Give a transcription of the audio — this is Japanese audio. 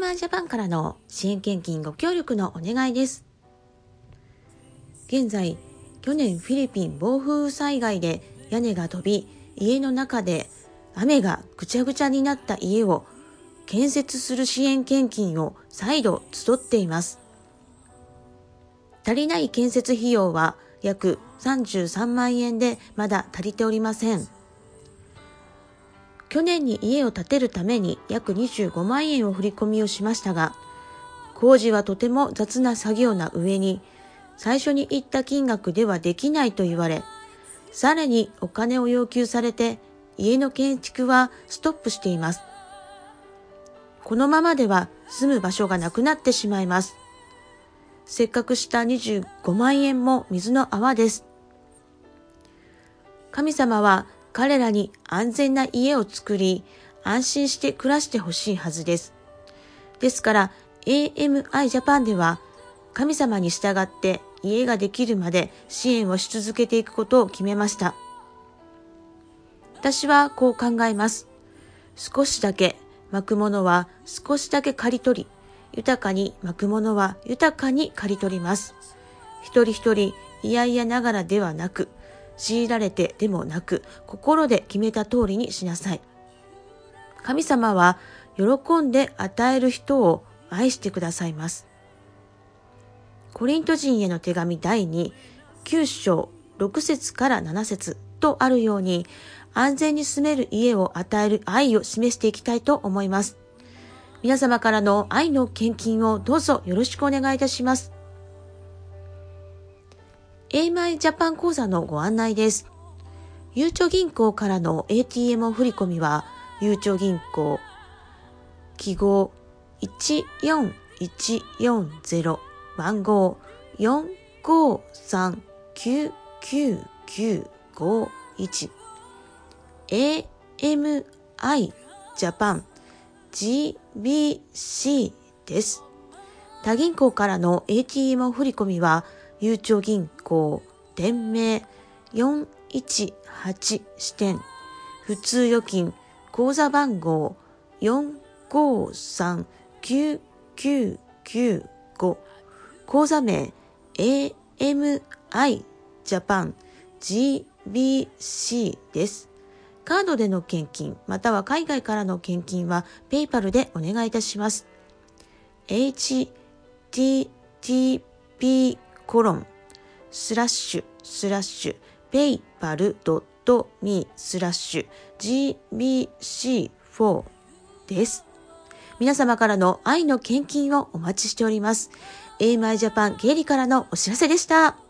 ジャパンからの支援献金ご協力のお願いです。現在、去年フィリピン暴風災害で屋根が飛び、家の中で雨がぐちゃぐちゃになった家を建設する支援献金を再度集っています。足りない建設費用は約33万円でまだ足りておりません。去年に家を建てるために約25万円を振り込みをしましたが、工事はとても雑な作業な上に、最初に言った金額ではできないと言われ、さらにお金を要求されて、家の建築はストップしています。このままでは住む場所がなくなってしまいます。せっかくした25万円も水の泡です。神様は彼らに安全な家を作り、安心して暮らしてほしいはずです。ですから AMI ジャパンでは神様に従って家ができるまで支援をし続けていくことを決めました。私はこう考えます。少しだけ巻くものは少しだけ刈り取り、豊かに巻くものは豊かに刈り取ります。一人一人嫌々ながらではなく、強いられてでもなく、心で決めた通りにしなさい。神様は喜んで与える人を愛してくださいます。コリント人への手紙第2、9章6節から7節とあるように、安全に住める家を与える愛を示していきたいと思います。皆様からの愛の献金をどうぞよろしくお願いいたします。AMI ジャパン講座のご案内です。ゆうちょ銀行からの ATM 振込は、ゆうちょ銀行、記号14140、番号4539991、AMI ジャパン GBC です。他銀行からの ATM 振込は、ゆうちょ銀行、店名418支店、普通預金、口座番号4539995、口座名 AMI ジャパン GBC です。カードでの献金、または海外からの献金は、ペイパルでお願いいたします。http コロンスラッシュスラッシュ PayPal ドット me スラッシュ GBC4 です。皆様からの愛の献金をお待ちしております。AMI ジャパン経理からのお知らせでした。